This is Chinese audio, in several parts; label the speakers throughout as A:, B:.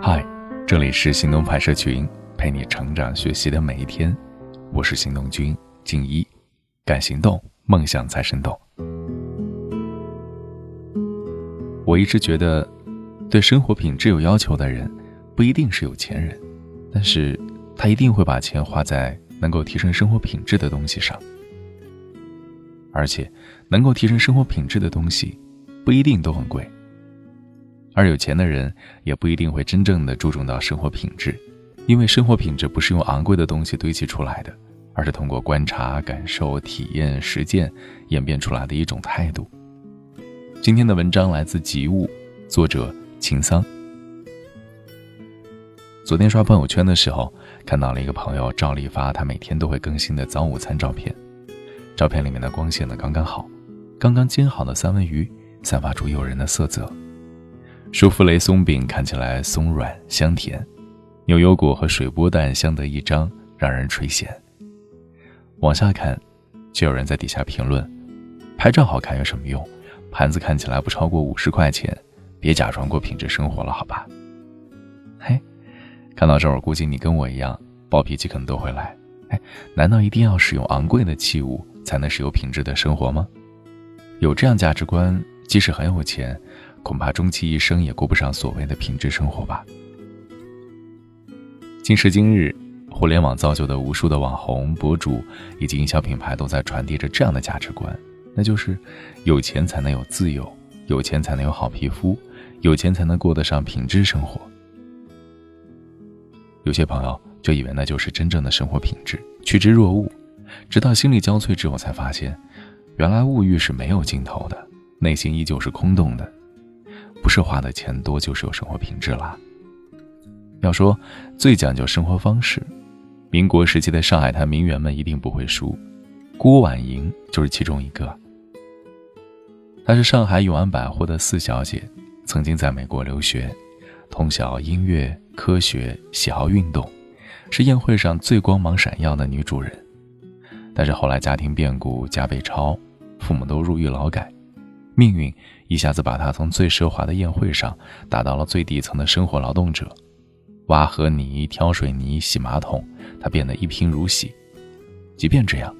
A: 嗨，这里是行动拍摄群，陪你成长学习的每一天。我是行动君静一，敢行动，梦想才生动。我一直觉得，对生活品质有要求的人，不一定是有钱人，但是他一定会把钱花在能够提升生活品质的东西上。而且，能够提升生活品质的东西，不一定都很贵。而有钱的人也不一定会真正的注重到生活品质，因为生活品质不是用昂贵的东西堆砌出来的，而是通过观察、感受、体验、实践演变出来的一种态度。今天的文章来自吉物，作者秦桑。昨天刷朋友圈的时候，看到了一个朋友照例发他每天都会更新的早午餐照片，照片里面的光线呢刚刚好，刚刚煎好的三文鱼散发出诱人的色泽。舒芙蕾松饼看起来松软香甜，牛油果和水波蛋相得益彰，让人垂涎。往下看，就有人在底下评论：“拍照好看有什么用？盘子看起来不超过五十块钱，别假装过品质生活了，好吧？”嘿，看到这儿，我估计你跟我一样，暴脾气可能都会来。哎，难道一定要使用昂贵的器物才能是有品质的生活吗？有这样价值观，即使很有钱。恐怕终其一生也过不上所谓的品质生活吧。今时今日，互联网造就的无数的网红、博主以及营销品牌都在传递着这样的价值观，那就是有钱才能有自由，有钱才能有好皮肤，有钱才能过得上品质生活。有些朋友就以为那就是真正的生活品质，趋之若鹜，直到心力交瘁之后才发现，原来物欲是没有尽头的，内心依旧是空洞的。不是花的钱多就是有生活品质啦。要说最讲究生活方式，民国时期的上海滩名媛们一定不会输，郭婉莹就是其中一个。她是上海永安百货的四小姐，曾经在美国留学，通晓音乐、科学，喜好运动，是宴会上最光芒闪耀的女主人。但是后来家庭变故，家被抄，父母都入狱劳改。命运一下子把他从最奢华的宴会上打到了最底层的生活劳动者，挖河泥、挑水泥、洗马桶，他变得一贫如洗。即便这样，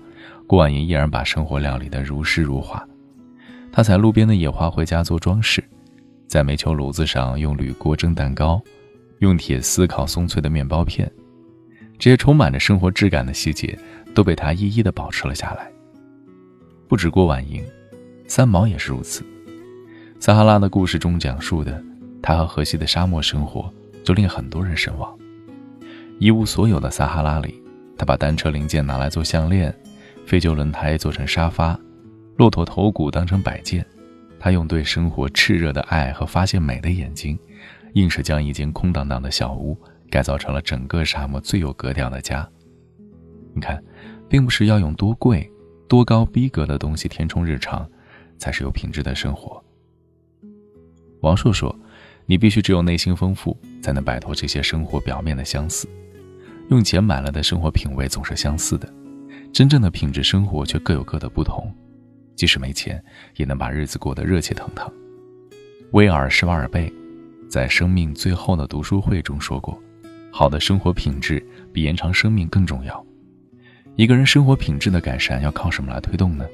A: 郭婉莹依然把生活料理得如诗如画。她采路边的野花回家做装饰，在煤球炉子上用铝锅蒸蛋糕，用铁丝烤松脆的面包片，这些充满着生活质感的细节都被他一一的保持了下来。不止郭婉莹。三毛也是如此。撒哈拉的故事中讲述的他和荷西的沙漠生活，就令很多人神往。一无所有的撒哈拉里，他把单车零件拿来做项链，废旧轮胎做成沙发，骆驼头骨当成摆件。他用对生活炽热的爱和发现美的眼睛，硬是将一间空荡荡的小屋改造成了整个沙漠最有格调的家。你看，并不是要用多贵、多高逼格的东西填充日常。才是有品质的生活。王朔说：“你必须只有内心丰富，才能摆脱这些生活表面的相似。用钱买了的生活品味总是相似的，真正的品质生活却各有各的不同。即使没钱，也能把日子过得热气腾腾。”威尔施瓦尔贝在生命最后的读书会中说过：“好的生活品质比延长生命更重要。一个人生活品质的改善要靠什么来推动呢？”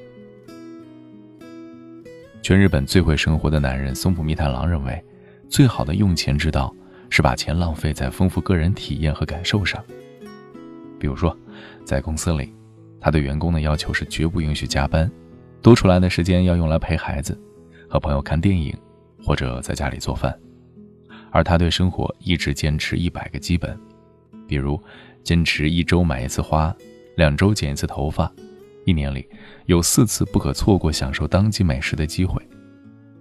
A: 全日本最会生活的男人松浦弥太郎认为，最好的用钱之道是把钱浪费在丰富个人体验和感受上。比如说，在公司里，他对员工的要求是绝不允许加班，多出来的时间要用来陪孩子、和朋友看电影，或者在家里做饭。而他对生活一直坚持一百个基本，比如坚持一周买一次花，两周剪一次头发。一年里有四次不可错过享受当季美食的机会，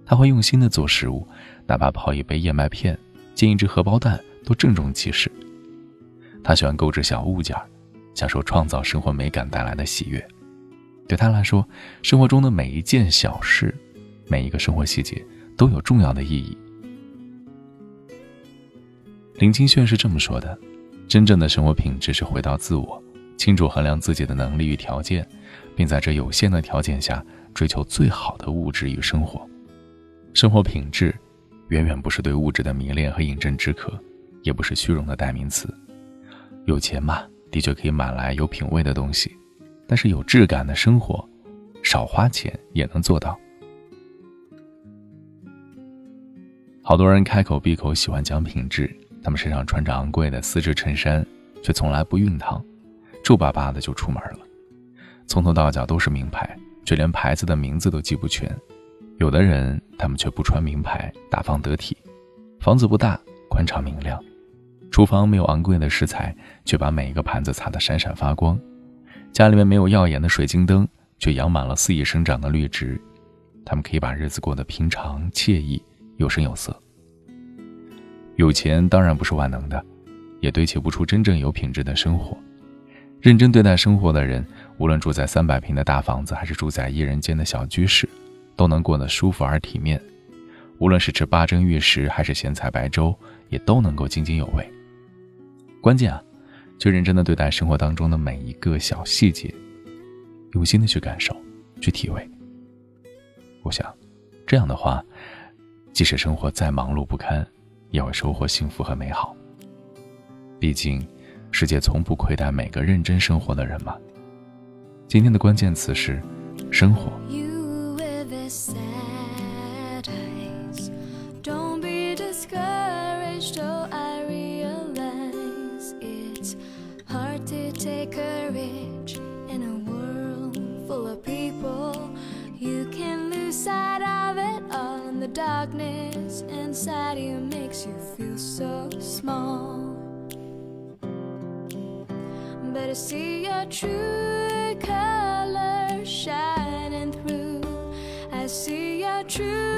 A: 他会用心的做食物，哪怕泡一杯燕麦片、煎一只荷包蛋都郑重其事。他喜欢购置小物件，享受创造生活美感带来的喜悦。对他来说，生活中的每一件小事，每一个生活细节都有重要的意义。林清炫是这么说的：“真正的生活品质是回到自我，清楚衡量自己的能力与条件。”并在这有限的条件下追求最好的物质与生活，生活品质远远不是对物质的迷恋和饮鸩止渴，也不是虚荣的代名词。有钱嘛，的确可以买来有品位的东西，但是有质感的生活，少花钱也能做到。好多人开口闭口喜欢讲品质，他们身上穿着昂贵的丝质衬衫，却从来不熨烫，皱巴巴的就出门了，从头到脚都是名牌，却连牌子的名字都记不全。有的人，他们却不穿名牌，大方得体，房子不大，宽敞明亮，厨房没有昂贵的食材，却把每一个盘子擦得闪闪发光，家里面没有耀眼的水晶灯，却养满了肆意生长的绿植，他们可以把日子过得平常惬意。有声有色。有钱当然不是万能的，也堆砌不出真正有品质的生活。认真对待生活的人，无论住在三百平的大房子，还是住在一人间的小居室，都能过得舒服而体面。无论是吃八珍玉食，还是咸菜白粥，也都能够津津有味。关键啊，就认真的对待生活当中的每一个小细节，用心的去感受，去体味。我想，这样的话。即使生活再忙碌不堪，也会收获幸福和美好。毕竟，世界从不亏待每个认真生活的人嘛。今天的关键词是生活。
B: darkness inside you makes you feel so small. I see your true colors shining through. I see your true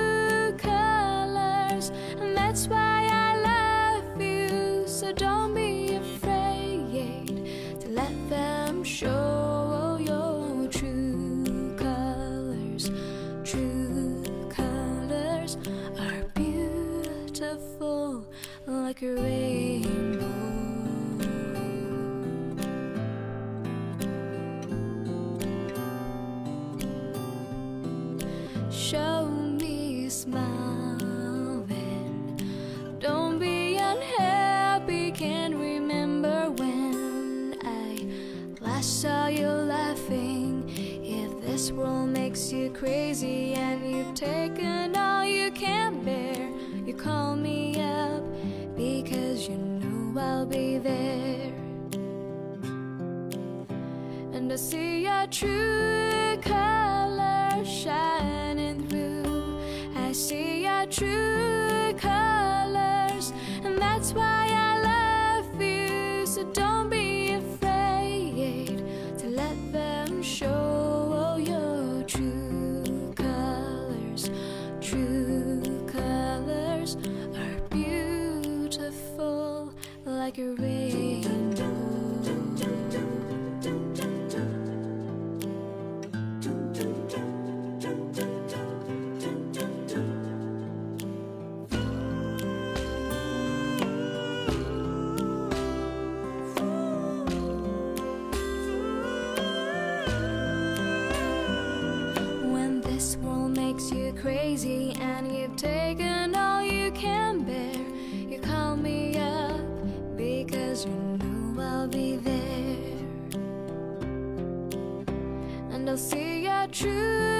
B: makes you crazy and you've taken all you can bear, you call me up because you know I'll be there. And I see your true colors shining through. I see your true colors, and that's why I like a rainbow. When this world makes you crazy 知